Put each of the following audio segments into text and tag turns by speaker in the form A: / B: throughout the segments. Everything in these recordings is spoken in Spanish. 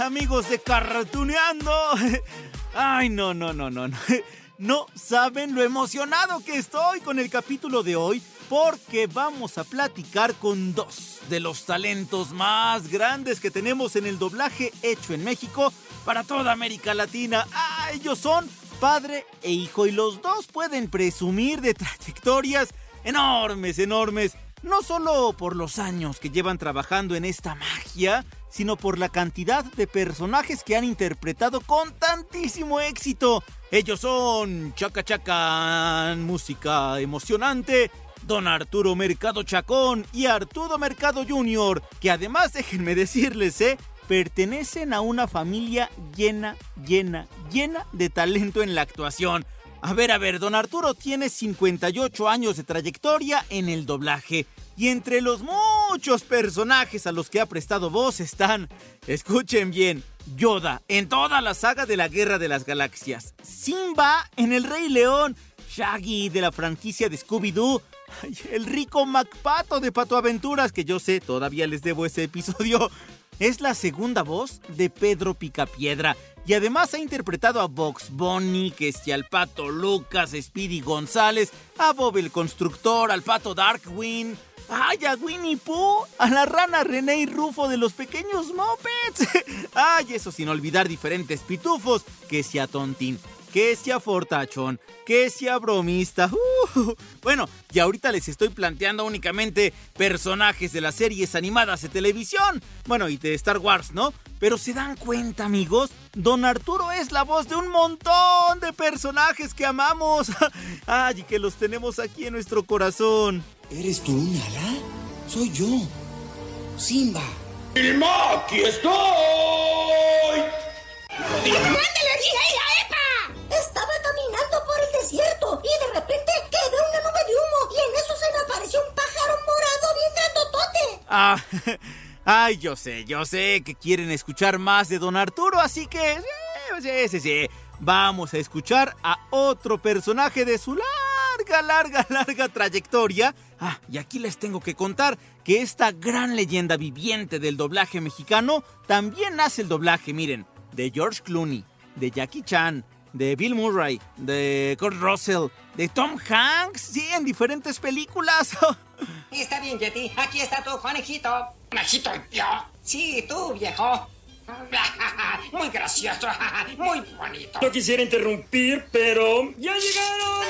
A: Amigos de Cartuneando. Ay, no, no, no, no, no. No saben lo emocionado que estoy con el capítulo de hoy porque vamos a platicar con dos de los talentos más grandes que tenemos en el doblaje hecho en México para toda América Latina. Ah, ellos son padre e hijo y los dos pueden presumir de trayectorias enormes, enormes. No solo por los años que llevan trabajando en esta magia, sino por la cantidad de personajes que han interpretado con tantísimo éxito. Ellos son Chaca Chacan, música emocionante, Don Arturo Mercado Chacón y Arturo Mercado Jr., que además déjenme decirles, ¿eh? pertenecen a una familia llena, llena, llena de talento en la actuación. A ver, a ver, don Arturo tiene 58 años de trayectoria en el doblaje. Y entre los muchos personajes a los que ha prestado voz están, escuchen bien, Yoda en toda la saga de la Guerra de las Galaxias, Simba en El Rey León, Shaggy de la franquicia de Scooby-Doo, el rico MacPato de Pato Aventuras, que yo sé, todavía les debo ese episodio, es la segunda voz de Pedro Picapiedra. Y además ha interpretado a Box Bunny, que es al Pato Lucas, Speedy González, a Bob el Constructor, al Pato Darkwing, ¡Ay, a Winnie Pooh! A la rana René y Rufo de los pequeños Muppets. ¡Ay, eso sin olvidar diferentes pitufos! Que sea tontín, que sea fortachón, que sea bromista. Uh, bueno, y ahorita les estoy planteando únicamente personajes de las series animadas de televisión. Bueno, y de Star Wars, ¿no? Pero se dan cuenta, amigos, Don Arturo es la voz de un montón de personajes que amamos. ¡Ay, que los tenemos aquí en nuestro corazón!
B: ¿Eres tú, Nala? Soy yo, Simba.
C: ¡Vilma, aquí estoy!
D: ¡Mándale, Rigeira, Epa! Estaba caminando por el desierto y de repente quedé una nube de humo y en eso se me apareció un pájaro morado bien grandotote.
A: Ah, ay, yo sé, yo sé que quieren escuchar más de Don Arturo, así que sí, sí, sí, sí. Vamos a escuchar a otro personaje de su larga, larga, larga trayectoria. Ah, y aquí les tengo que contar que esta gran leyenda viviente del doblaje mexicano también hace el doblaje, miren, de George Clooney, de Jackie Chan, de Bill Murray, de Kurt Russell, de Tom Hanks, sí, en diferentes películas.
E: Está bien, Yeti. Aquí está tu conejito.
C: ¿Conejito yo?
E: Sí, tú, viejo.
C: Muy gracioso, muy bonito.
F: No quisiera interrumpir, pero ya llegaron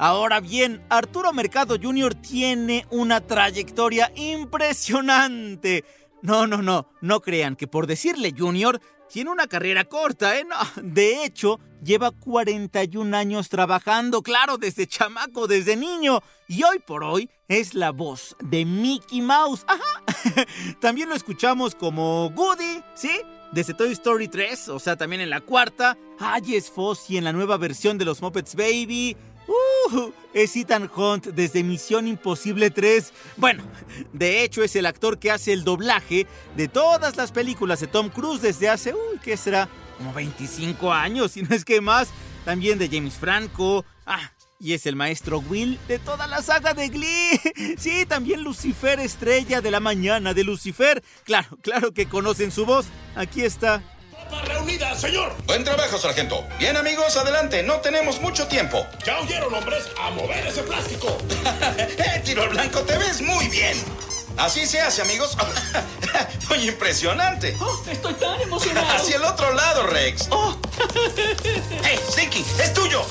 A: Ahora bien, Arturo Mercado Jr. tiene una trayectoria impresionante. No, no, no, no crean que por decirle Junior tiene una carrera corta, ¿eh? No, de hecho, lleva 41 años trabajando, claro, desde chamaco, desde niño, y hoy por hoy es la voz de Mickey Mouse. Ajá. También lo escuchamos como Woody, ¿sí? Desde Toy Story 3, o sea, también en la cuarta. Ay, es Fozzie en la nueva versión de los Muppets Baby. Uh, es Ethan Hunt desde Misión Imposible 3. Bueno, de hecho es el actor que hace el doblaje de todas las películas de Tom Cruise desde hace, uy, ¿qué será? Como 25 años, si no es que más. También de James Franco. Ah, y es el maestro Will de toda la saga de Glee. Sí, también Lucifer, estrella de la mañana de Lucifer. Claro, claro que conocen su voz. Aquí está.
G: Reunida, señor.
H: Buen trabajo, sargento. Bien, amigos, adelante. No tenemos mucho tiempo.
G: Ya oyeron, hombres, a mover ese plástico.
H: eh, tiro al blanco, te ves muy bien. Así se hace, amigos. Muy impresionante.
I: Oh, estoy tan emocionado.
H: Hacia el otro lado, Rex.
I: Oh.
H: ¡Hey, Stinky! ¡Es tuyo!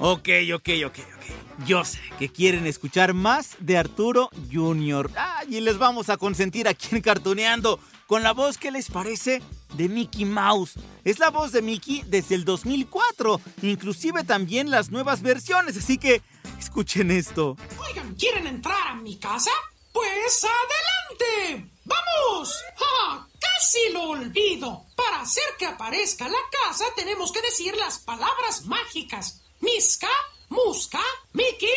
A: Ok, ok, ok, ok. Yo sé que quieren escuchar más de Arturo Jr. Ah, y les vamos a consentir aquí en Cartuneando con la voz que les parece de Mickey Mouse. Es la voz de Mickey desde el 2004, inclusive también las nuevas versiones, así que escuchen esto.
J: Oigan, ¿quieren entrar a mi casa? Pues adelante. ¡Vamos! ¡Ja! Casi lo olvido. Para hacer que aparezca la casa tenemos que decir las palabras mágicas. Miska, Musca, Mickey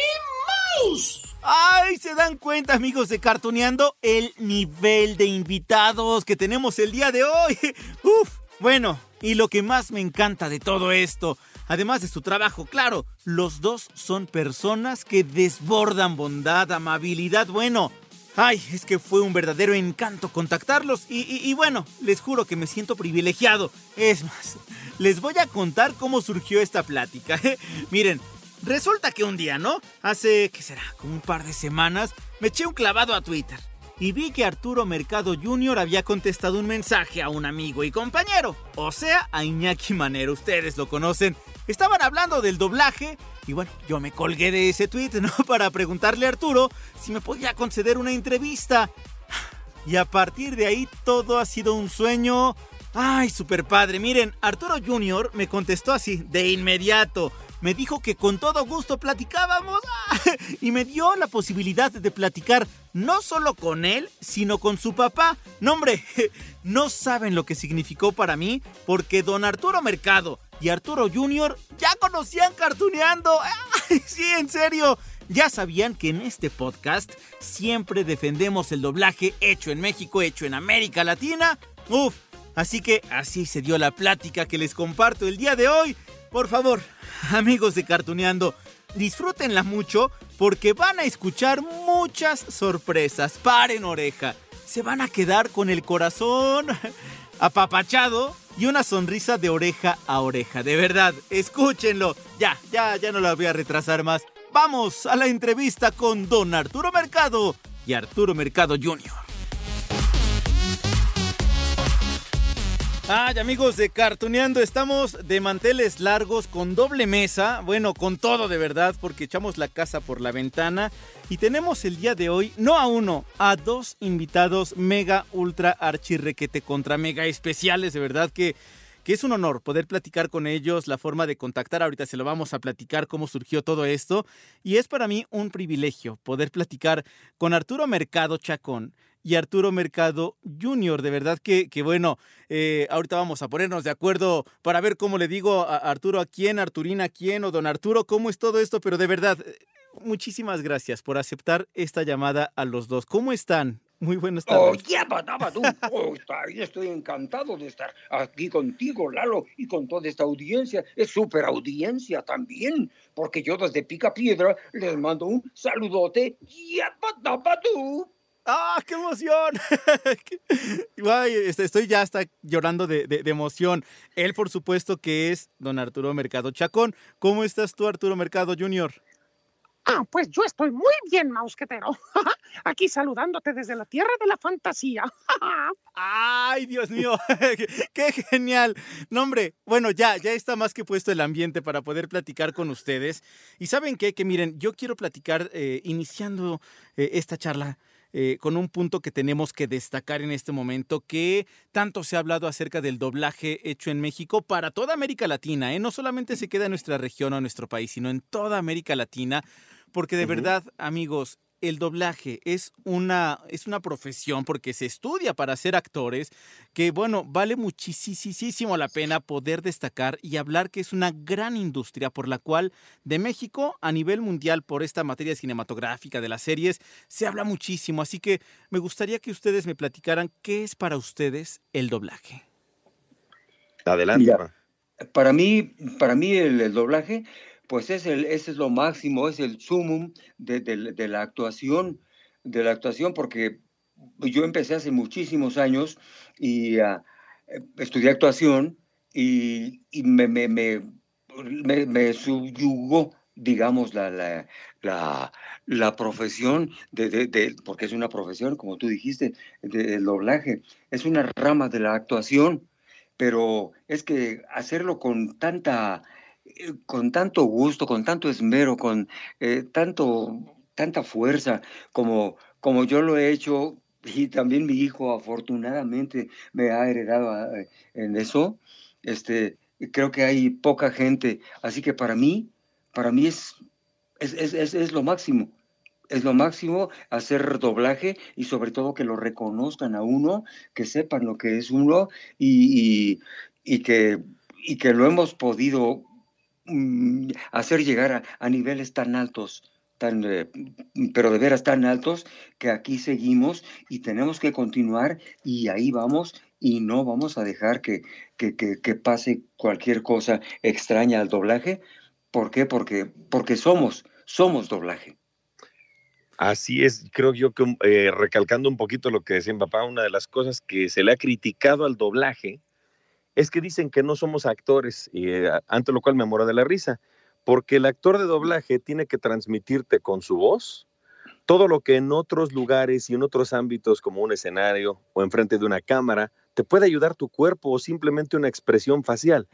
J: Mouse.
A: ¡Ay! ¿Se dan cuenta, amigos de Cartoneando? El nivel de invitados que tenemos el día de hoy. ¡Uf! Bueno, y lo que más me encanta de todo esto, además de su trabajo, claro, los dos son personas que desbordan bondad, amabilidad, bueno. Ay, es que fue un verdadero encanto contactarlos y, y, y, bueno, les juro que me siento privilegiado. Es más, les voy a contar cómo surgió esta plática. Miren, resulta que un día, ¿no? Hace, ¿qué será? Como un par de semanas, me eché un clavado a Twitter y vi que Arturo Mercado Jr. había contestado un mensaje a un amigo y compañero, o sea, a Iñaki Manero, ustedes lo conocen. Estaban hablando del doblaje y bueno, yo me colgué de ese tweet, ¿no? Para preguntarle a Arturo si me podía conceder una entrevista. Y a partir de ahí todo ha sido un sueño. Ay, super padre. Miren, Arturo Jr. me contestó así, de inmediato. Me dijo que con todo gusto platicábamos y me dio la posibilidad de platicar no solo con él, sino con su papá. No, no saben lo que significó para mí porque don Arturo Mercado y Arturo Jr. ya conocían cartuneando. ¡Ay, sí, en serio! Ya sabían que en este podcast siempre defendemos el doblaje hecho en México, hecho en América Latina. Uf, así que así se dio la plática que les comparto el día de hoy. Por favor, amigos de Cartuneando, disfrútenla mucho porque van a escuchar muchas sorpresas. Paren oreja. Se van a quedar con el corazón apapachado y una sonrisa de oreja a oreja. De verdad, escúchenlo. Ya, ya, ya no la voy a retrasar más. Vamos a la entrevista con don Arturo Mercado y Arturo Mercado Jr. Ay, amigos de Cartuneando, estamos de manteles largos con doble mesa, bueno, con todo de verdad, porque echamos la casa por la ventana. Y tenemos el día de hoy, no a uno, a dos invitados mega, ultra, archirrequete contra mega especiales, de verdad que que es un honor poder platicar con ellos, la forma de contactar, ahorita se lo vamos a platicar cómo surgió todo esto, y es para mí un privilegio poder platicar con Arturo Mercado Chacón y Arturo Mercado Jr. De verdad que, que bueno, eh, ahorita vamos a ponernos de acuerdo para ver cómo le digo a Arturo a quién, Arturina a quién, o don Arturo, cómo es todo esto, pero de verdad, muchísimas gracias por aceptar esta llamada a los dos. ¿Cómo están? Muy buenas tardes.
K: Oh. Oh, estoy encantado de estar aquí contigo, Lalo, y con toda esta audiencia. Es súper audiencia también, porque yo desde Pica Piedra les mando un saludote. Ya, tú.
A: ¡Ah, qué emoción! Ay, estoy ya hasta llorando de, de, de, emoción. Él, por supuesto, que es don Arturo Mercado Chacón. ¿Cómo estás tú, Arturo Mercado Jr.?
L: Ah, pues yo estoy muy bien, Mausquetero. Aquí saludándote desde la tierra de la fantasía.
A: ¡Ay, Dios mío! ¡Qué genial! No, hombre, bueno, ya, ya está más que puesto el ambiente para poder platicar con ustedes. Y ¿saben qué? Que miren, yo quiero platicar eh, iniciando eh, esta charla. Eh, con un punto que tenemos que destacar en este momento, que tanto se ha hablado acerca del doblaje hecho en México para toda América Latina, ¿eh? no solamente se queda en nuestra región o en nuestro país, sino en toda América Latina, porque de uh -huh. verdad, amigos, el doblaje es una, es una profesión porque se estudia para ser actores que, bueno, vale muchísimo la pena poder destacar y hablar que es una gran industria por la cual de México a nivel mundial por esta materia cinematográfica de las series se habla muchísimo. Así que me gustaría que ustedes me platicaran qué es para ustedes el doblaje.
K: Adelante. Mira, para mí, para mí el, el doblaje pues es el, ese es lo máximo, es el sumum de, de, la actuación, de la actuación, porque yo empecé hace muchísimos años y uh, estudié actuación y, y me, me, me, me, subyugó, digamos, la, la, la, profesión, de, de, porque es una profesión, como tú dijiste, del doblaje, es una rama de la actuación, pero es que hacerlo con tanta, con tanto gusto, con tanto esmero, con eh, tanto, tanta fuerza, como, como yo lo he hecho, y también mi hijo afortunadamente me ha heredado eh, en eso, este, creo que hay poca gente, así que para mí, para mí es, es, es, es, lo máximo. Es lo máximo hacer doblaje y sobre todo que lo reconozcan a uno, que sepan lo que es uno y, y que, y que lo hemos podido mm, hacer llegar a, niveles tan altos, tan, eh, pero de veras tan altos, que aquí seguimos y tenemos que continuar y ahí vamos y no vamos a dejar que, que, que, que pase cualquier cosa extraña al doblaje. ¿Por qué? Porque, porque somos, somos doblaje.
I: Así es, creo yo que eh, recalcando un poquito lo que decía mi papá, una de las cosas que se le ha criticado al doblaje es que dicen que no somos actores, y, eh, ante lo cual me muero de la risa, porque el actor de doblaje tiene que transmitirte con su voz todo lo que en otros lugares y en otros ámbitos como un escenario o enfrente de una cámara te puede ayudar tu cuerpo o simplemente una expresión facial.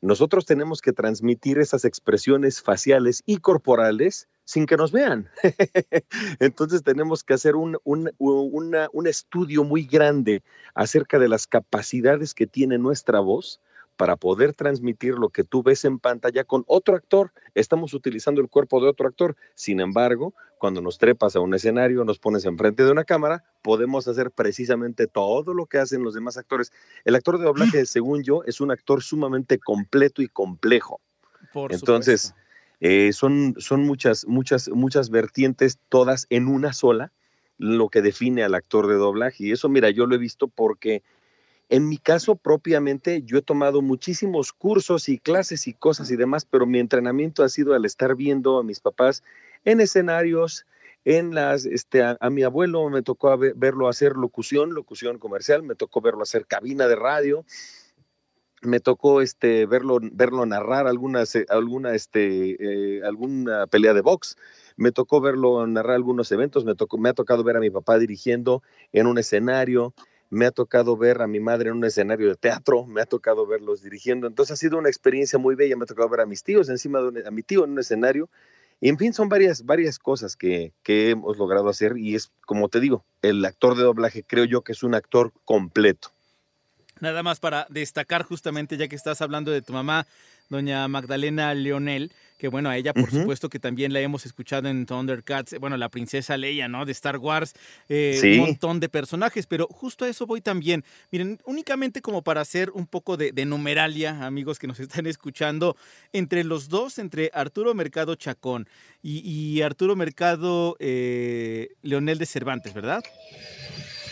I: Nosotros tenemos que transmitir esas expresiones faciales y corporales sin que nos vean. Entonces tenemos que hacer un, un, una, un estudio muy grande acerca de las capacidades que tiene nuestra voz para poder transmitir lo que tú ves en pantalla con otro actor. Estamos utilizando el cuerpo de otro actor. Sin embargo, cuando nos trepas a un escenario, nos pones enfrente de una cámara, podemos hacer precisamente todo lo que hacen los demás actores. El actor de doblaje, según yo, es un actor sumamente completo y complejo.
A: Por
I: Entonces, eh, son, son muchas, muchas, muchas vertientes, todas en una sola, lo que define al actor de doblaje. Y eso, mira, yo lo he visto porque en mi caso propiamente, yo he tomado muchísimos cursos y clases y cosas y demás, pero mi entrenamiento ha sido al estar viendo a mis papás en escenarios, en las, este, a, mi abuelo me tocó verlo hacer locución, locución comercial, me tocó verlo hacer cabina de radio, me tocó este, verlo, verlo narrar algunas, eh, alguna, este, eh, alguna pelea de box, me tocó verlo narrar algunos eventos, me, tocó, me ha tocado ver a mi papá dirigiendo en un escenario, me ha tocado ver a mi madre en un escenario de teatro, me ha tocado verlos dirigiendo, entonces ha sido una experiencia muy bella, me ha tocado ver a mis tíos encima de un, a mi tío en un escenario, y en fin, son varias, varias cosas que, que hemos logrado hacer y es, como te digo, el actor de doblaje creo yo que es un actor completo.
A: Nada más para destacar justamente, ya que estás hablando de tu mamá, doña Magdalena Leonel, que bueno, a ella por supuesto que también la hemos escuchado en Thundercats, bueno, la princesa Leia, ¿no? De Star Wars, eh,
I: Sí.
A: un montón de personajes, pero justo a eso voy también. Miren, únicamente como para hacer un poco de, de numeralia, amigos que nos están escuchando, entre los dos, entre Arturo Mercado Chacón y, y Arturo Mercado eh, Leonel de Cervantes, ¿verdad?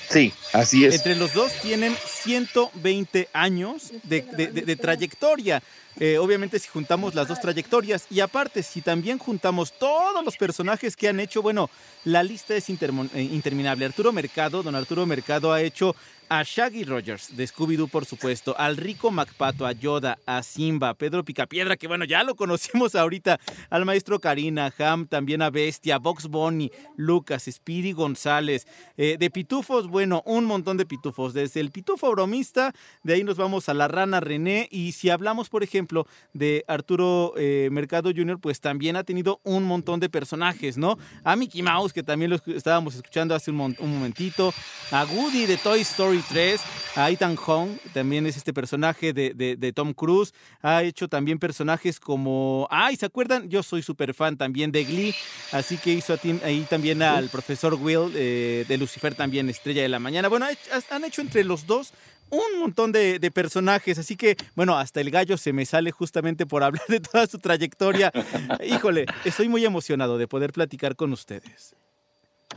I: Sí, así es.
A: Entre los dos tienen 120 años de, de- trayectoria. Eh, obviamente si juntamos las dos trayectorias y aparte si también juntamos todos los personajes que han hecho, bueno, la lista es eh, interminable. Arturo Mercado, don Arturo Mercado ha hecho a Shaggy Rogers de Scooby-Doo, por supuesto, al Rico MacPato, a Yoda, a Simba, a Pedro Picapiedra, que bueno, ya lo conocimos ahorita, al maestro Karina, Ham, también a Bestia, Box Bunny, Lucas, Speedy González, eh, de pitufos, bueno, un montón de pitufos, desde el pitufo bromista, de ahí nos vamos a la rana René, y si hablamos, por ejemplo, de Arturo eh, Mercado Jr., pues también ha tenido un montón de personajes, ¿no? A Mickey Mouse, que también lo estábamos escuchando hace un, un momentito, a Woody de Toy Story 3, a Ethan Hong, también es este personaje de, de- de Tom Cruise, ha hecho también personajes como, ay, ¿se acuerdan? Yo soy súper fan también de Glee, así que hizo a ahí también al profesor Will eh, de Lucifer también, Estrella de la Mañana. Bueno, han hecho entre los dos un montón de, de personajes, así que, bueno, hasta el gallo se me sale justamente por hablar de toda su trayectoria. Híjole, estoy muy emocionado de poder platicar con ustedes.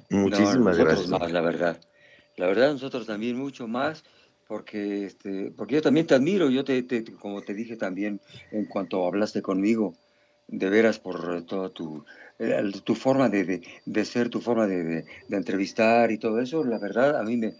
I: Muchísimas
K: No,
I: gracias.
K: más, la verdad. La verdad, nosotros también mucho más, porque, este, porque yo también te admiro, yo te, te- como te dije también en cuanto hablaste conmigo, de veras por toda tu, eh, tu forma de, de, ser, tu forma de, de, entrevistar y todo eso. La verdad, a mí me,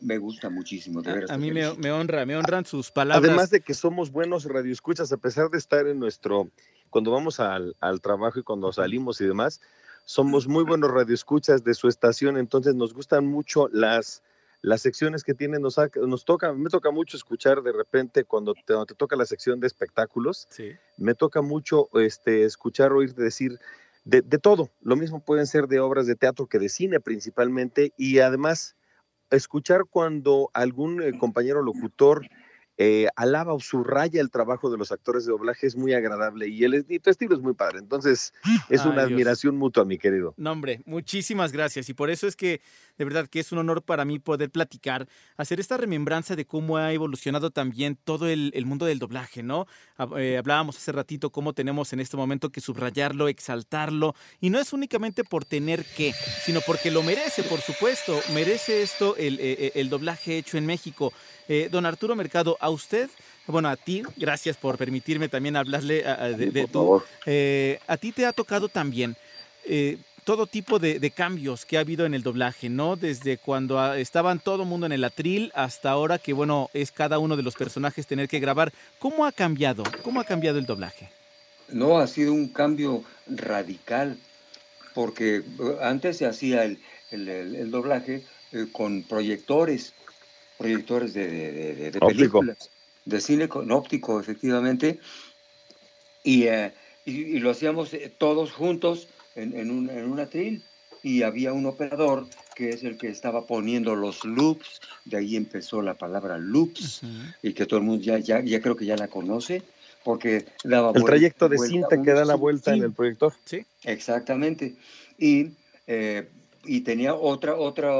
K: me, gusta muchísimo. De veras,
A: a, mí me, me, honra, me honran sus palabras.
I: Además de que somos buenos radioescuchas, a pesar de estar en nuestro, cuando vamos al, al trabajo y cuando salimos y demás, somos muy buenos radioescuchas de su estación, entonces nos gustan mucho las las secciones que tienen nos, nos toca, me toca mucho escuchar de repente cuando te, toca la sección de espectáculos, me toca mucho este, escuchar, oír decir de, de, todo. Lo mismo pueden ser de obras de teatro que de cine principalmente y además escuchar cuando algún eh, compañero locutor eh, alaba o subraya el trabajo de los actores de doblaje, es muy agradable y, el, tu estilo es muy padre. Entonces, es una admiración mutua, mi querido.
A: No, hombre, muchísimas gracias. Y por eso es que, de verdad, que es un honor para mí poder platicar, hacer esta remembranza de cómo ha evolucionado también todo el, mundo del doblaje, ¿no? Eh, hablábamos hace ratito cómo tenemos en este momento que subrayarlo, exaltarlo, y no es únicamente por tener que, sino porque lo merece, por supuesto, merece esto el, eh, el doblaje hecho en México. Eh, don Arturo Mercado, a usted, bueno, a ti, gracias por permitirme también hablarle de, de tu, eh, a ti te ha tocado también eh, todo tipo de, cambios que ha habido en el doblaje, ¿no? Desde cuando estaban todo el mundo en el atril hasta ahora que, bueno, es cada uno de los personajes tener que grabar. ¿Cómo ha cambiado? ¿Cómo ha cambiado el doblaje?
K: No, ha sido un cambio radical, porque antes se hacía el doblaje con proyectores proyectores de, de, de, películas, de cine con óptico, efectivamente, y, eh, y, lo hacíamos eh, todos juntos en, en, un, en un atril. Y había un operador que es el que estaba poniendo los loops, de ahí empezó la palabra loops, y que todo el mundo ya, ya, ya creo que ya la conoce, porque daba
I: El trayecto de cinta que da la vuelta en el proyector.
K: Sí. Exactamente. Y, eh, y tenía otra, otra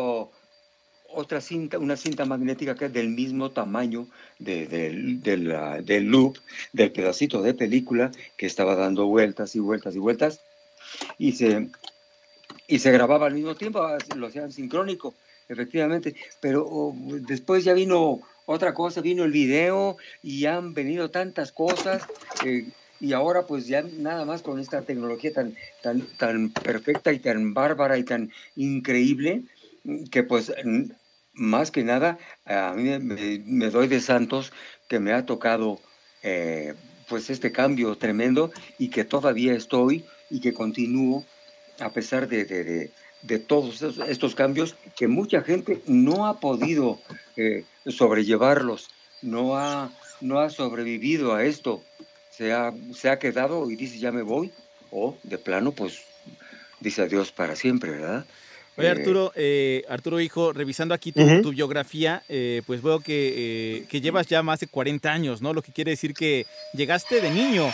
K: otra cinta, una cinta magnética que es del mismo tamaño de, del loop, del pedacito de película que estaba dando vueltas y vueltas y vueltas y se, y se grababa al mismo tiempo, ah, lo hacían sincrónico, efectivamente, pero oh, después ya vino otra cosa, vino el video y han venido tantas cosas. Eh, y ahora pues ya nada más con esta tecnología tan, tan, tan perfecta y tan bárbara y tan increíble, que pues más que nada a mí me, doy de santos que me ha tocado eh, pues este cambio tremendo y que todavía estoy y que continúo a pesar de, todos estos, cambios que mucha gente no ha podido eh, sobrellevarlos, no ha, no ha sobrevivido a esto, se ha, se ha quedado y dice ya me voy o de plano pues dice adiós para siempre, ¿verdad?
A: Oye, Arturo, eh, Arturo Hijo, revisando aquí tu, biografía, eh, pues veo que, eh, que, llevas ya más de 40 años, ¿no? Lo que quiere decir que llegaste de niño.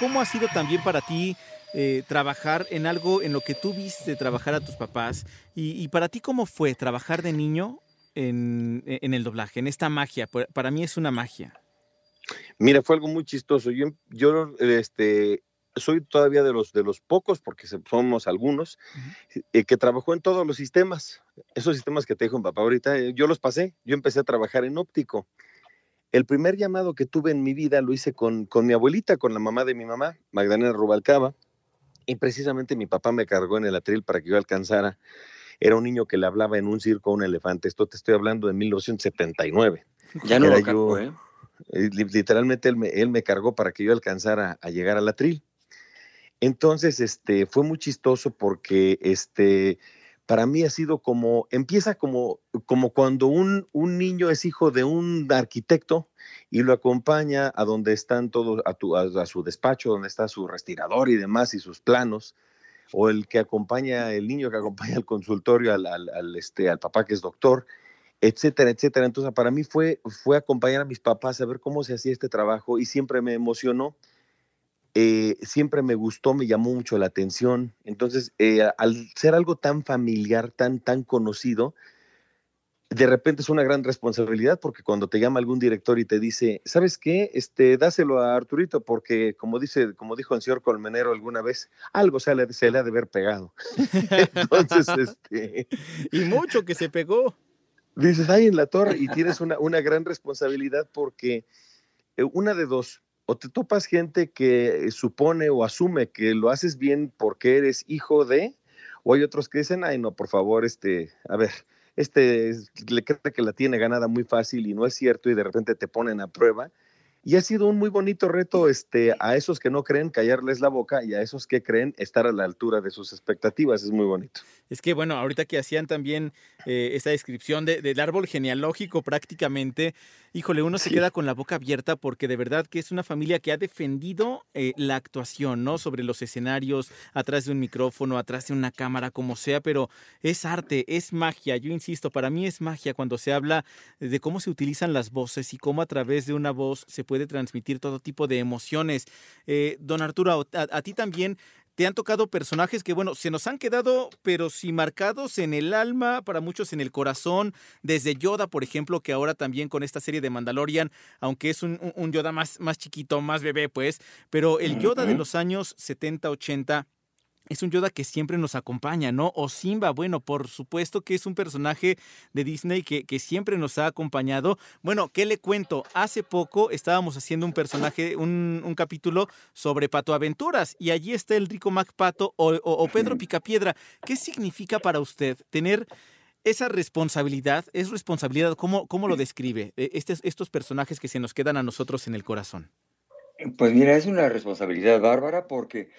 A: ¿Cómo ha sido también para ti trabajar en algo en lo que tú viste trabajar a tus papás? Y, para ti, ¿cómo fue trabajar de niño en, en, el doblaje, en esta magia? Para mí es una magia.
I: Mira, fue algo muy chistoso. Yo, yo este, soy todavía de los, de los pocos, porque somos algunos, eh, que trabajó en todos los sistemas. Esos sistemas que te dijo mi papá ahorita, eh, yo los pasé. Yo empecé a trabajar en óptico. El primer llamado que tuve en mi vida lo hice con, con mi abuelita, con la mamá de mi mamá, Magdalena Rubalcaba, y precisamente mi papá me cargó en el atril para que yo alcanzara. Era un niño que le hablaba en un circo a un elefante. Esto te estoy hablando de 1979.
K: Ya no lo cargó, ¿eh?
I: ¿eh? Literalmente él me, él me cargó para que yo alcanzara a llegar al atril. Entonces, este, fue muy chistoso porque, este, para mí ha sido como, empieza como, como cuando un, un niño es hijo de un arquitecto y lo acompaña a donde están todos, a, su despacho, donde está su respirador y demás y sus planos, o el que acompaña, el niño que acompaña al consultorio, al, al, este, al papá que es doctor, etcétera, etcétera. Entonces, para mí fue, fue acompañar a mis papás a ver cómo se hacía este trabajo y siempre me emocionó eh, siempre me gustó, me llamó mucho la atención. Entonces, eh, al ser algo tan familiar, tan, tan conocido, de repente es una gran responsabilidad porque cuando te llama algún director y te dice, ¿sabes qué? Este, dáselo a Arturito porque como dice, como dijo el señor Colmenero alguna vez, algo se le, se le ha de haber pegado. Entonces, este...
A: Y mucho que se pegó.
I: Dices, ahí en la torre y tienes una, una gran responsabilidad porque eh, una de dos, o te topas gente que supone o asume que lo haces bien porque eres hijo de, o hay otros que dicen, ay, no, por favor, este, a ver, este le cree que la tiene ganada muy fácil y no es cierto y de repente te ponen a prueba. Y ha sido un muy bonito reto este, a esos que no creen callarles la boca y a esos que creen estar a la altura de sus expectativas. Es muy bonito.
A: Es que, bueno, ahorita que hacían también eh, esta descripción de, del árbol genealógico prácticamente, híjole, uno se queda con la boca abierta porque de verdad que es una familia que ha defendido eh, la actuación, ¿no? Sobre los escenarios, atrás de un micrófono, atrás de una cámara, como sea, pero es arte, es magia. Yo insisto, para mí es magia cuando se habla de cómo se utilizan las voces y cómo a través de una voz se puede transmitir todo tipo de emociones. Eh, don Arturo, a ti también te han tocado personajes que, bueno, se nos han quedado, pero sí marcados en el alma, para muchos en el corazón, desde Yoda, por ejemplo, que ahora también con esta serie de Mandalorian, aunque es un, un Yoda más, más chiquito, más bebé, pues, pero el Yoda de los años 70, 80 es un Yoda que siempre nos acompaña, ¿no? O Simba, bueno, por supuesto que es un personaje de Disney que, que, siempre nos ha acompañado. Bueno, ¿qué le cuento? Hace poco estábamos haciendo un personaje, un, un capítulo sobre Pato Aventuras y allí está el rico Mac Pato o, o, o Pedro Picapiedra. ¿Qué significa para usted tener esa responsabilidad? ¿Es responsabilidad? ¿Cómo, cómo lo describe? Este, estos personajes que se nos quedan a nosotros en el corazón.
K: Pues mira, es una responsabilidad bárbara porque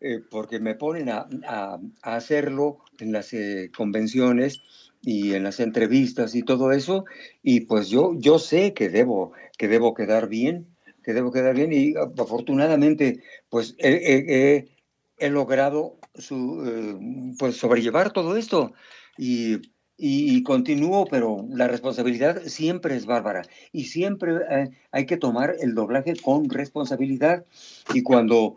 K: eh, porque me ponen a, a, a hacerlo en las eh, convenciones y en las entrevistas y todo eso, y pues yo, yo sé que debo, que debo quedar bien, que debo quedar bien, y afortunadamente, pues he, he, he logrado su, eh, pues sobrellevar todo esto, y y, continúo, pero la responsabilidad siempre es bárbara y siempre eh, hay que tomar el doblaje con responsabilidad. Y cuando,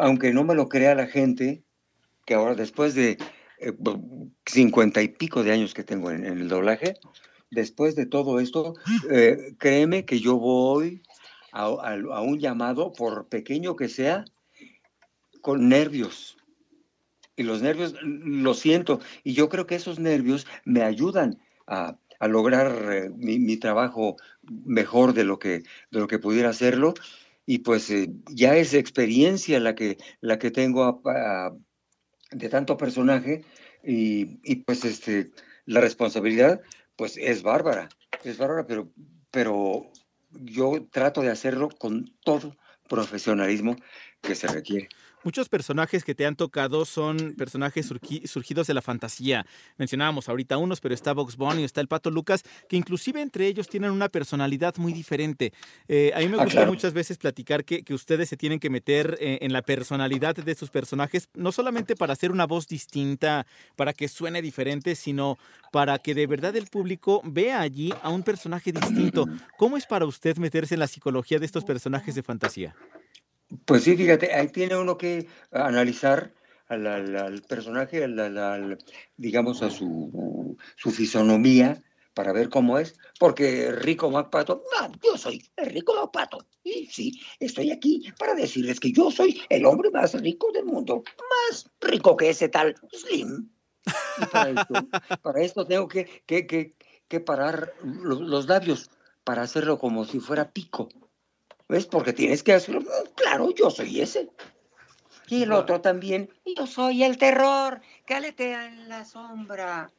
K: aunque no me lo crea la gente, que ahora después de cincuenta eh, y pico de años que tengo en, el doblaje, después de todo esto, eh, créeme que yo voy a un llamado, por pequeño que sea, con nervios y los nervios lo siento y yo creo que esos nervios me ayudan a, a lograr eh, mi, mi, trabajo mejor de lo que de lo que pudiera hacerlo y pues eh, ya es experiencia la que la que tengo de tanto personaje y, y, pues este la responsabilidad pues es bárbara es bárbara pero pero yo trato de hacerlo con todo profesionalismo que se requiere.
A: Muchos personajes que te han tocado son personajes surgidos de la fantasía. Mencionábamos ahorita unos, pero está Box Bunny, está el Pato Lucas, que inclusive entre ellos tienen una personalidad muy diferente. Eh, a mí me gusta ah, claro. muchas veces platicar que, que, ustedes se tienen que meter eh, en la personalidad de sus personajes, no solamente para hacer una voz distinta, para que suene diferente, sino para que de verdad el público vea allí a un personaje distinto. ¿Cómo es para usted meterse en la psicología de estos personajes de fantasía?
K: Pues sí, fíjate, ahí tiene uno que analizar al, al, al personaje, al, al, digamos, a su, su, fisonomía para ver cómo es, porque Rico MacPato, no, yo soy el Rico MacPato, y sí, estoy aquí para decirles que yo soy el hombre más rico del mundo, más rico que ese tal Slim. Y para esto, para esto tengo que, que, que, que parar los labios para hacerlo como si fuera pico. ¿Ves? Porque tienes que hacerlo. Claro, yo soy ese. Y el otro también. Yo soy el terror que aletea en la sombra.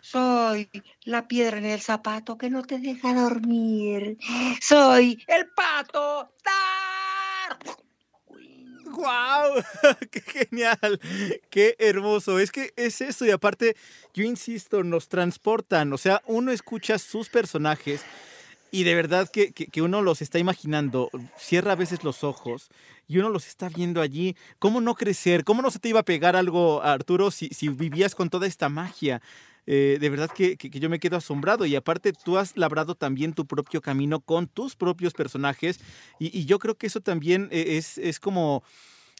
K: Soy la piedra en el zapato que no te deja dormir. Soy el pato. ¡Tar!
A: ¡Wow! ¡Qué genial! ¡Qué hermoso! Es que es eso y aparte, yo insisto, nos transportan. O sea, uno escucha sus personajes y de verdad que, que, que, uno los está imaginando, cierra a veces los ojos y uno los está viendo allí. ¿Cómo no crecer? ¿Cómo no se te iba a pegar algo, Arturo, si, si vivías con toda esta magia? Eh, de verdad que, que, yo me quedo asombrado y aparte tú has labrado también tu propio camino con tus propios personajes y, y yo creo que eso también eh, es, es como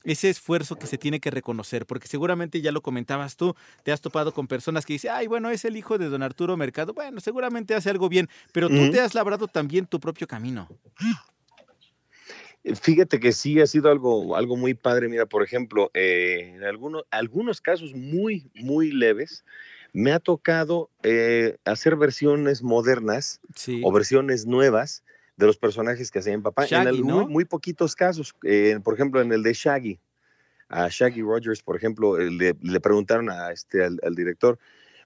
A: ese esfuerzo que se tiene que reconocer, porque seguramente ya lo comentabas tú, te has topado con personas que dicen, ay, bueno, es el hijo de don Arturo Mercado, bueno, seguramente hace algo bien, pero tú uh -huh. te has labrado también tu propio camino.
I: Fíjate que sí ha sido algo, algo muy padre. Mira, por ejemplo, eh, en algunos, algunos casos muy, muy leves, me ha tocado eh, hacer versiones modernas sí. o versiones nuevas de los personajes que hacía mi papá.
A: Shaggy,
I: en el-
A: ¿no?
I: muy, muy poquitos casos, eh, por ejemplo, en el de Shaggy, a Shaggy Rogers, por ejemplo, le, le preguntaron a este, al, al director,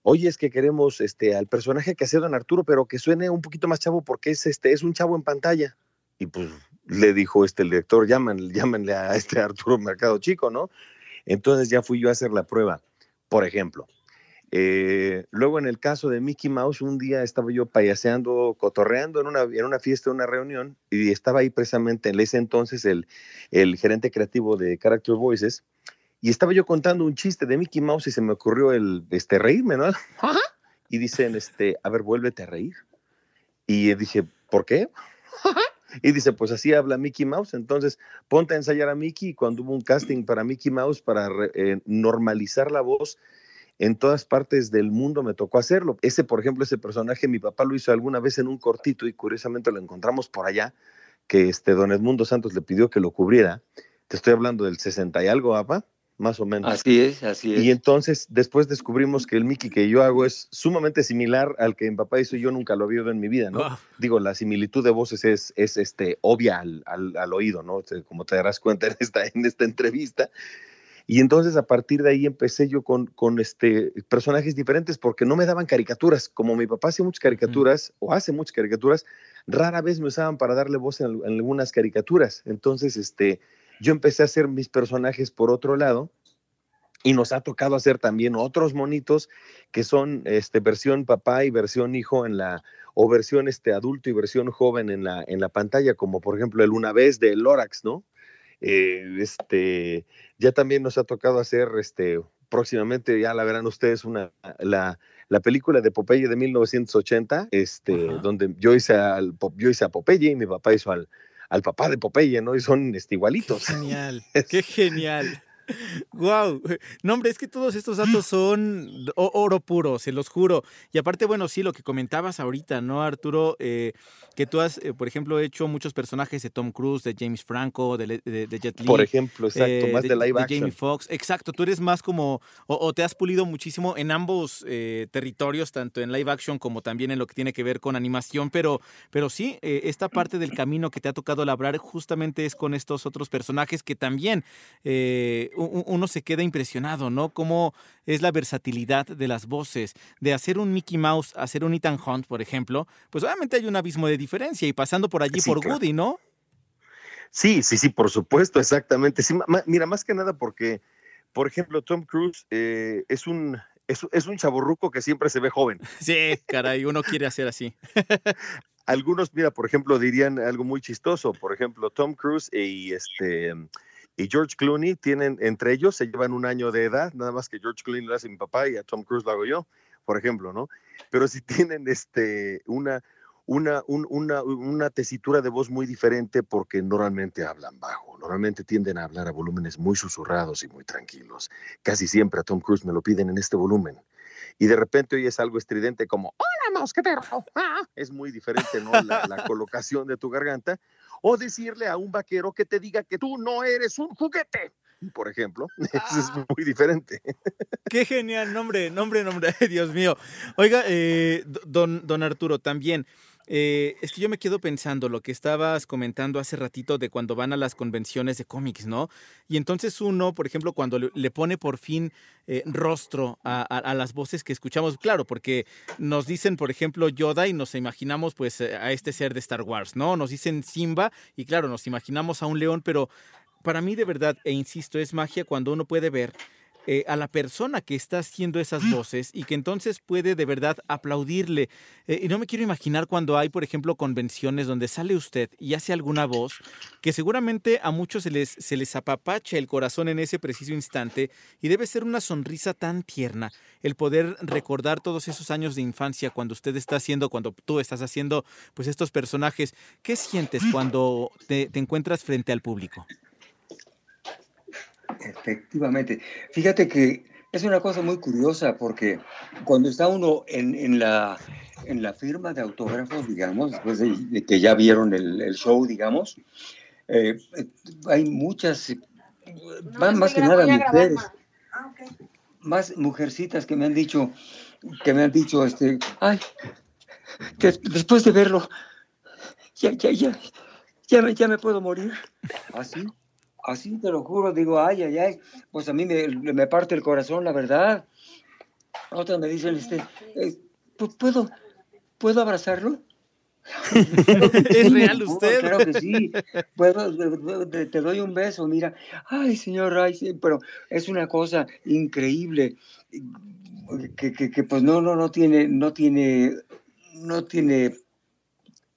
I: oye, es que queremos este, al personaje que hacía Don Arturo, pero que suene un poquito más chavo porque es, este, es un chavo en pantalla. Y pues le dijo este, el director, llámenle, llámenle a este Arturo Mercado Chico, ¿no? Entonces ya fui yo a hacer la prueba. Por ejemplo, eh, luego en el caso de Mickey Mouse, un día estaba yo payaseando, cotorreando en una, en una fiesta, en una reunión, y estaba ahí precisamente en ese entonces el, el gerente creativo de Character Voices, y estaba yo contando un chiste de Mickey Mouse y se me ocurrió el este, reírme, ¿no? Y dicen, este, a ver, vuélvete a reír. Y dije, ¿por qué? Y dice, pues así habla Mickey Mouse. Entonces, ponte a ensayar a Mickey. Y cuando hubo un casting para Mickey Mouse para eh, normalizar la voz en todas partes del mundo, me tocó hacerlo. Ese, por ejemplo, ese personaje, mi papá lo hizo alguna vez en un cortito y curiosamente lo encontramos por allá, que este don Edmundo Santos le pidió que lo cubriera. Te estoy hablando del 60 y algo, papá, más o menos.
K: Así es, así es.
I: Y entonces después descubrimos que el Mickey que yo hago es sumamente similar al que mi papá hizo y yo nunca lo había oído en mi vida, ¿no? Digo, la similitud de voces es, es este, obvia al, al- al oído, ¿no? Como te darás cuenta en esta, en esta entrevista. Y entonces a partir de ahí empecé yo con, con este, personajes diferentes porque no me daban caricaturas. Como mi papá hace muchas caricaturas o hace muchas caricaturas, rara vez me usaban para darle voz en, al- en algunas caricaturas. Entonces, este, yo empecé a hacer mis personajes por otro lado y nos ha tocado hacer también otros monitos que son este, versión papá y versión hijo en la, o versión este, adulto y versión joven en la, en la pantalla, como por ejemplo el Una vez de Lorax, ¿no? Eh, este, ya también nos ha tocado hacer este, próximamente, ya la verán ustedes, una, la, la película de Popeye de 1980, este, donde yo hice, al, yo hice a Popeye y mi papá hizo al, al papá de Popeye, ¿no? Y son este, igualitos.
A: Genial, qué genial. Wow, no hombre, es que todos estos datos son oro puro, se los juro. Y aparte, bueno, sí, lo que comentabas ahorita, ¿no, Arturo? Eh, que tú has, eh, por ejemplo, hecho muchos personajes de Tom Cruise, de James Franco, de, Le- de- de Jet Li.
I: Por ejemplo, exacto, más de live
A: Jamie
I: action.
A: Foxx, exacto, tú eres más como, o, o te has pulido muchísimo en ambos eh, territorios, tanto en live action como también en lo que tiene que ver con animación, pero, pero sí, eh, esta parte del camino que te ha tocado labrar justamente es con estos otros personajes que también eh, uno se queda impresionado, ¿no? Cómo es la versatilidad de las voces, de hacer un Mickey Mouse, hacer un Ethan Hunt, por ejemplo, pues obviamente hay un abismo de diferencia y pasando por allí
I: Sí,
A: por
I: claro.
A: Woody, ¿no?
I: Sí, sí, sí, por supuesto, exactamente. Sí, ma- mira, más que nada porque, por ejemplo, Tom Cruise eh, es un es, es un chaborruco que siempre se ve joven.
A: Sí, caray, uno quiere hacer así.
I: Algunos, mira, por ejemplo, dirían algo muy chistoso. Por ejemplo, Tom Cruise y este y George Clooney tienen entre ellos se llevan un año de edad, nada más que George Clooney lo hace mi papá y a Tom Cruise lo hago yo, por ejemplo, ¿no? Pero si tienen este una una, un- una, una tesitura de voz muy diferente porque normalmente hablan bajo, normalmente tienden a hablar a volúmenes muy susurrados y muy tranquilos. Casi siempre a Tom Cruise me lo piden en este volumen. Y de repente oyes algo estridente como,
L: Hola, mosquetero. Ah,
I: es muy diferente, ¿no? La, la colocación de tu garganta. O decirle a un vaquero que te diga que tú no eres un juguete, por ejemplo. Eso es muy diferente.
A: Qué genial, nombre, nombre, nombre, Dios mío. Oiga, eh, do- don, don Arturo, también, eh, es que yo me quedo pensando lo que estabas comentando hace ratito de cuando van a las convenciones de cómics, ¿no? Y entonces uno, por ejemplo, cuando le, pone por fin eh, rostro a, a- a las voces que escuchamos, claro, porque nos dicen, por ejemplo, Yoda y nos imaginamos pues eh, a este ser de Star Wars, ¿no? Nos dicen Simba y claro, nos imaginamos a un león, pero para mí de verdad, e insisto, es magia cuando uno puede ver eh, a la persona que está haciendo esas voces y que entonces puede de verdad aplaudirle. Eh, y no me quiero imaginar cuando hay, por ejemplo, convenciones donde sale usted y hace alguna voz que seguramente a muchos se les, se les apapacha el corazón en ese preciso instante y debe ser una sonrisa tan tierna el poder recordar todos esos años de infancia cuando usted está haciendo, cuando tú estás haciendo pues estos personajes. ¿Qué sientes cuando te, te encuentras frente al público?
K: Efectivamente. Fíjate que es una cosa muy curiosa porque cuando está uno en, en la, en la firma de autógrafos, digamos, después de, de que ya vieron el, el show, digamos, eh, eh, hay muchas, eh, más, más que nada mujeres, más mujercitas que me han dicho, que me han dicho, este, ay, que después de verlo, ya, ya, ya, ya me, ya me puedo morir. Así, así te lo juro, digo, ay, ay, ay, pues a mí me, me parte el corazón, la verdad. Otras me dicen, este, eh, pues, ¿puedo, ¿puedo abrazarlo?
A: ¿Es real usted?
K: Claro que sí. Puedo, te, te doy un beso, mira. Ay, señor, ay, sí, pero es una cosa increíble que, que, que, pues no, no, no tiene, no tiene, no tiene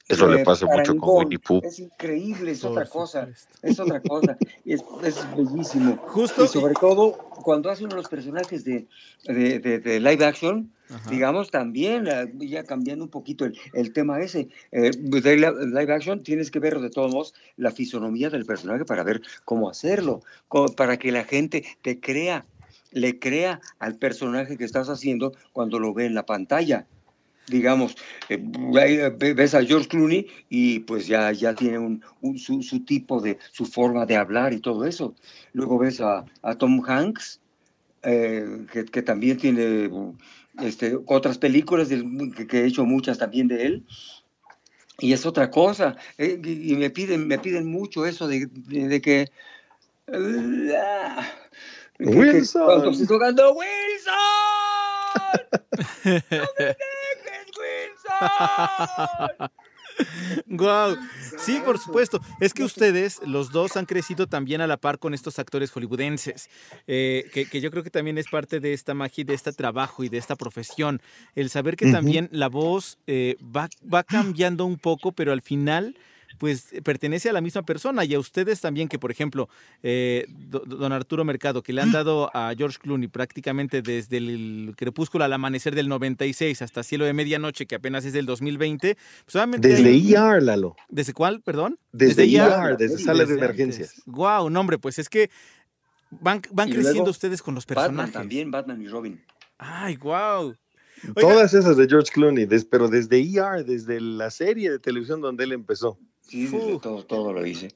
I: Eso le
K: eh,
I: pasa mucho con. Winnie Pooh.
K: Es increíble, es
A: Por
K: otra cosa, es otra cosa, y es, es bellísimo.
A: Justo-
K: Y sobre todo, cuando hace uno de los personajes de, de, de- de live action,
A: Ajá.
K: digamos también, eh, ya cambiando un poquito el, el tema ese, eh, de la- live action tienes que ver de todos modos la fisonomía del personaje para ver cómo hacerlo, co- para que la gente te crea, le crea al personaje que estás haciendo cuando lo ve en la pantalla digamos, eh, eh, ve- ves a George Clooney y pues ya, ya tiene un, un- su, su tipo de, su forma de hablar y todo eso. Luego ves a, a Tom Hanks, eh, que, que también tiene este, otras películas del- que, que he hecho muchas también de él. Y es otra cosa. eh, y, me piden, me piden mucho eso de, de- de que...
I: Wilson.
K: cuando estoy tocando Wilson.
A: Wow. Sí, por supuesto. Es que ustedes, los dos, han crecido también a la par con estos actores hollywoodenses, eh, que, que yo creo que también es parte de esta magia, y de este trabajo y de esta profesión. El saber que también la voz eh, va, va cambiando un poco, pero al final pues pertenece a la misma persona y a ustedes también que por ejemplo eh, do- don Arturo Mercado que le han dado a George Clooney prácticamente desde el crepúsculo al amanecer del 96 hasta cielo de medianoche que apenas es del 2020 pues
I: Desde
A: hay-
I: ER, Lalo.
A: ¿Desde cuál, perdón?
I: Desde ER, desde sala de emergencias.
A: Wow, no, hombre, pues es que van, van creciendo
K: luego,
A: ustedes con los
K: Batman
A: personajes.
K: también, Batman y Robin.
A: Ay, wow.
I: Todas esas de George Clooney, des- pero desde ER, desde la serie de televisión donde él empezó.
K: Sí, desde todo, todo lo hice,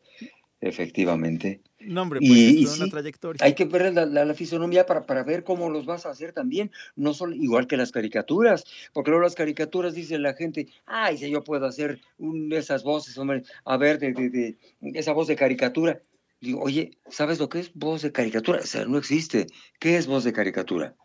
K: efectivamente.
A: No, hombre, pues
K: Y,
A: una
K: sí,
A: trayectoria.
K: hay que ver la, la- la fisonomía para, para ver cómo los vas a hacer también, no solo igual que las caricaturas, porque luego las caricaturas dice la gente, ay, si yo puedo hacer un- esas voces, hombre, a ver, de, de- de- esa voz de caricatura. Digo, oye, ¿sabes lo que es voz de caricatura? O sea, no existe. ¿Qué es voz de caricatura?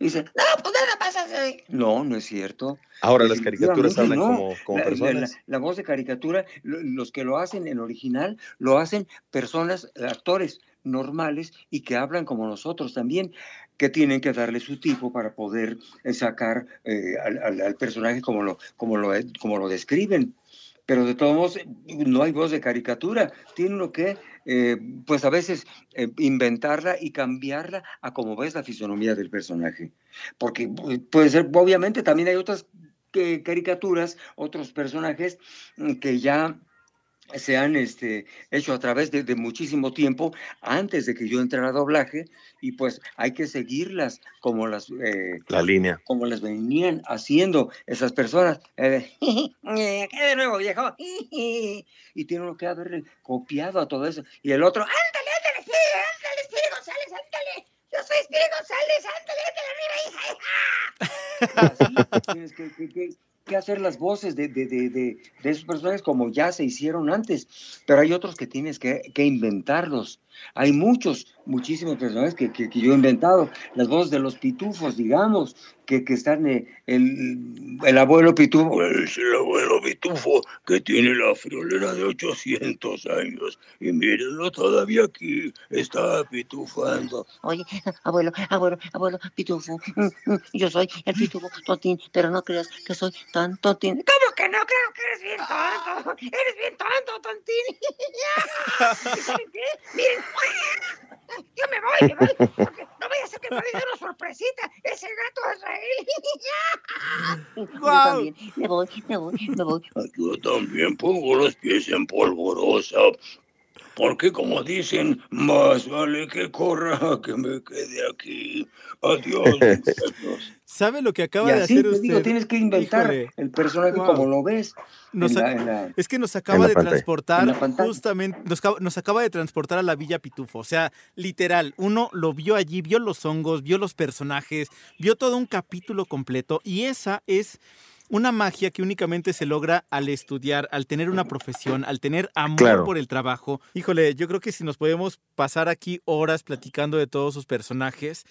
K: Dice, no, pues nada más hace-". No, no es cierto.
I: Ahora las caricaturas
K: Definitivamente
I: hablan
K: no.
I: como, como
K: La- la-
I: personas.
K: La, la voz de caricatura, lo- los que lo hacen en original, lo hacen personas, eh, actores normales y que hablan como nosotros también, que tienen que darle su tipo para poder eh, sacar eh, al, al- al personaje como lo, como, lo, como lo describen. Pero de todos modos, eh, no hay voz de caricatura. Tiene uno que, eh, pues a veces, eh, inventarla y cambiarla a como ves la fisonomía del personaje. Porque pu- puede ser, obviamente, también hay otras eh, caricaturas, otros personajes mm, que ya se han este, hecho a través de, de muchísimo tiempo antes de que yo entrara a doblaje y pues hay que seguirlas como las eh,
I: La línea.
K: como las venían haciendo esas personas. Eh, ¿Qué de nuevo, viejo? y tiene uno que haberle copiado a todo eso. Y el otro, ándale, ándale, sí, ándale, Speedy González, ándale. Yo soy Speedy González, ándale, ándale arriba, hija. Así tienes que, que- que- que hacer las voces de, de, de, de, esos personajes como ya se hicieron antes, pero hay otros que tienes que, que inventarlos. Hay muchos, muchísimos personajes que, que, que yo he inventado. Las voces de los pitufos, digamos, que, que están eh, el, el abuelo pitufo.
G: Es el abuelo pitufo que tiene la friolera de 800 años. Y mírenlo todavía aquí. Está pitufando.
D: Oye, abuelo, abuelo, abuelo, pitufo. mm, mm, Yo soy el pitufo tontín, pero no creas que soy tan tontín.
J: ¿Cómo que no? Claro que eres bien tonto. Eres bien tonto, tontín. ¿Y saben qué? Miren. Yo me voy, me voy. Porque no vaya a ser que me dé una sorpresita. Ese gato Israel.
D: Yo también. Me voy, me voy, me voy.
G: Yo también pongo los pies en polvorosa. Porque como dicen, más vale que corra que me quede aquí. Adiós, muchachos.
A: ¿Sabe lo que acaba
K: Y
A: de hacer
K: te
A: usted?
K: digo, tienes que inventar
A: Híjole.
K: el personaje
A: Wow.
K: como lo ves.
A: Nos
K: en
A: a-
K: la- en la-
A: Es que nos acaba de
K: pantalla.
A: transportar justamente, nos acaba de transportar a la Villa Pitufo. O sea, literal, uno lo vio allí, vio los hongos, vio los personajes, vio todo un capítulo completo y esa es una magia que únicamente se logra al estudiar, al tener una profesión, al tener amor
I: Claro.
A: por el trabajo. Híjole, yo creo que si nos podemos pasar aquí horas platicando de todos sus personajes,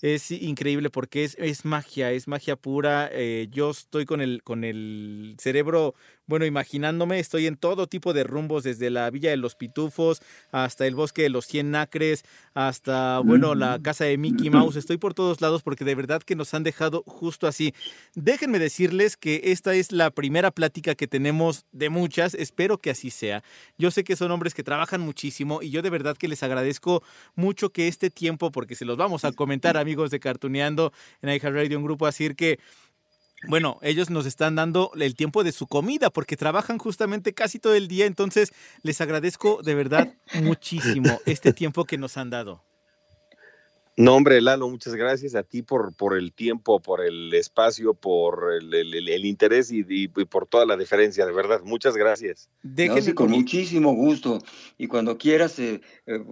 A: es increíble porque es, es magia, es magia pura. Eh, yo estoy con el, con el cerebro, bueno, imaginándome, estoy en todo tipo de rumbos, desde la Villa de los Pitufos hasta el Bosque de los Cien Acres, hasta, bueno, la casa de Mickey Mouse. Estoy por todos lados porque de verdad que nos han dejado justo así. Déjenme decirles que esta es la primera plática que tenemos de muchas. Espero que así sea. Yo sé que son hombres que trabajan muchísimo y yo de verdad que les agradezco mucho que este tiempo, porque se los vamos a comentar, amigos de Cartuneando en iHeartRadio, un grupo así que. Bueno, ellos nos están dando el tiempo de su comida porque trabajan justamente casi todo el día, entonces les agradezco de verdad muchísimo este tiempo que nos han dado.
I: No, hombre, Lalo, muchas gracias a ti por, por el tiempo, por el espacio, por el, el- el- el interés y, y- y por toda la deferencia, de verdad. Muchas gracias.
K: No, sí, con muchísimo gusto. Y cuando quieras eh, eh,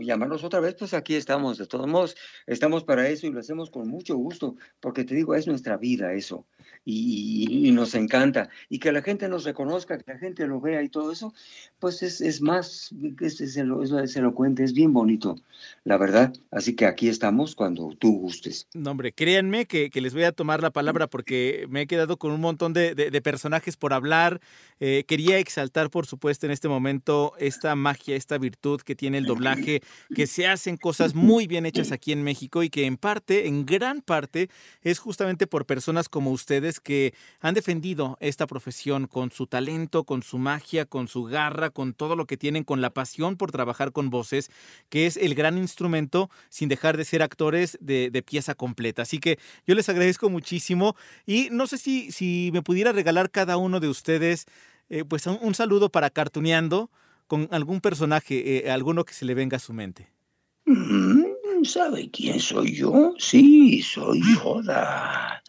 K: llamarnos otra vez, pues aquí estamos. De todos modos, estamos para eso y lo hacemos con mucho gusto, porque te digo, es nuestra vida eso. Y, nos encanta. Y que la gente nos reconozca, que la gente lo vea y todo eso, pues es, es más, es, es, elo- es, elocuente, es bien bonito, la verdad. Así que aquí estamos cuando tú gustes.
A: No, hombre, créanme que, que les voy a tomar la palabra porque me he quedado con un montón de, de- de personajes por hablar. Eh, quería exaltar, por supuesto, en este momento esta magia, esta virtud que tiene el doblaje, que se hacen cosas muy bien hechas aquí en México y que en parte, en gran parte, es justamente por personas como ustedes que han defendido esta profesión con su talento, con su magia, con su garra, con todo lo que tienen, con la pasión por trabajar con voces, que es el gran instrumento sin dejar de ser actores de, de pieza completa. Así que yo les agradezco muchísimo y no sé si, si me pudiera regalar cada uno de ustedes eh, pues un, un saludo para Cartuneando con algún personaje, eh, alguno que se le venga a su mente.
K: Mm, ¿Sabe quién soy yo? Sí, soy Yoda.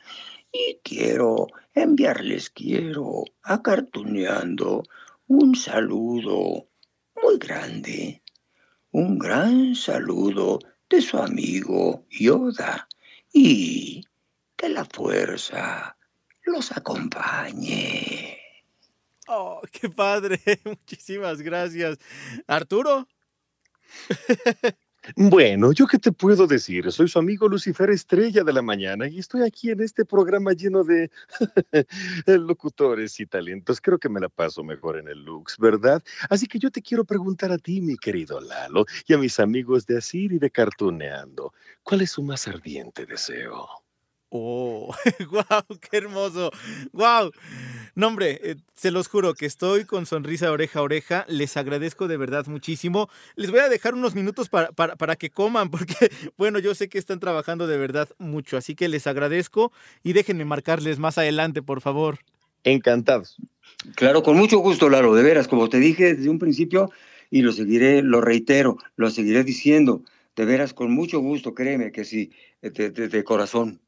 K: Y quiero enviarles, quiero a Cartuneando un saludo muy grande. Un gran saludo de su amigo Yoda. Y que la fuerza los acompañe.
A: Oh, qué padre. Muchísimas gracias. Arturo.
I: Bueno, ¿yo qué te puedo decir? Soy su amigo Lucifer Estrella de la Mañana y estoy aquí en este programa lleno de locutores y talentos. Creo que me la paso mejor en el Lux, ¿verdad? Así que yo te quiero preguntar a ti, mi querido Lalo, y a mis amigos de Asir y de Cartuneando, ¿cuál es su más ardiente deseo?
A: Oh, wow, qué hermoso. Wow. No, hombre, eh, se los juro que estoy con sonrisa oreja a oreja. Les agradezco de verdad muchísimo. Les voy a dejar unos minutos para, para, para que coman, porque, bueno, yo sé que están trabajando de verdad mucho. Así que les agradezco y déjenme marcarles más adelante, por favor.
I: Encantados.
K: Claro, con mucho gusto, Lalo, de veras, como te dije desde un principio, y lo seguiré, lo reitero, lo seguiré diciendo, de veras, con mucho gusto, créeme que sí, de, de- de corazón.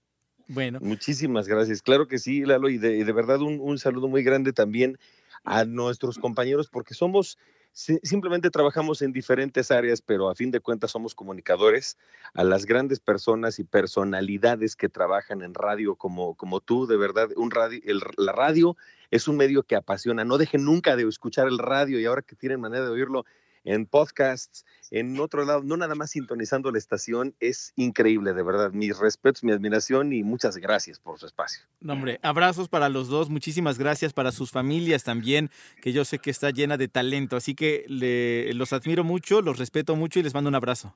A: Bueno.
I: Muchísimas gracias. Claro que sí, Lalo, y de, y de verdad un, un saludo muy grande también a nuestros compañeros, porque somos, si- simplemente trabajamos en diferentes áreas, pero a fin de cuentas somos comunicadores, a las grandes personas y personalidades que trabajan en radio como, como tú, de verdad, un radio, el- la radio es un medio que apasiona. No dejen nunca de escuchar el radio y ahora que tienen manera de oírlo en podcasts, en otro lado, no nada más sintonizando la estación, es increíble, de verdad. Mis respetos, mi admiración y muchas gracias por su espacio.
A: No, hombre, abrazos para los dos. Muchísimas gracias para sus familias también, que yo sé que está llena de talento. Así que le- los admiro mucho, los respeto mucho y les mando un abrazo.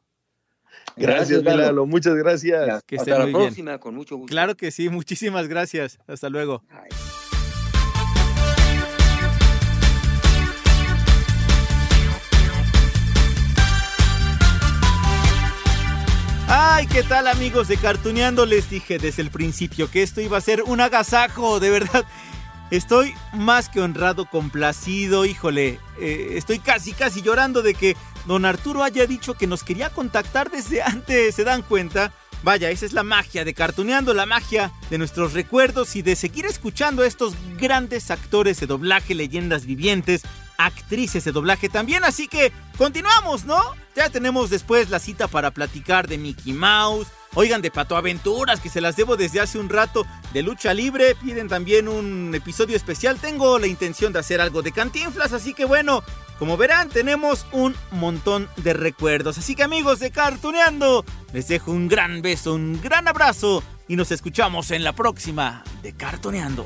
I: Gracias,
K: Lalo.
I: Lalo. Muchas gracias.
A: Que
K: Hasta la
A: muy bien.
K: próxima, con mucho gusto.
A: Claro que sí, muchísimas gracias. Hasta luego. Ay, ¿qué tal amigos de Cartuneando? Les dije desde el principio que esto iba a ser un agasajo, de verdad. Estoy más que honrado, complacido, híjole. eh, estoy casi, casi llorando de que don Arturo haya dicho que nos quería contactar desde antes, ¿se dan cuenta? Vaya, esa es la magia de Cartuneando, la magia de nuestros recuerdos y de seguir escuchando a estos grandes actores de doblaje, leyendas vivientes, actrices de doblaje también. Así que continuamos, ¿no? Ya tenemos después la cita para platicar de Mickey Mouse, Oigan, de Pato Aventuras, que se las debo desde hace un rato, de lucha libre, piden también un episodio especial. Tengo la intención de hacer algo de cantinflas, así que bueno, como verán, tenemos un montón de recuerdos. Así que amigos de Cartuneando, les dejo un gran beso, un gran abrazo y nos escuchamos en la próxima de Cartuneando.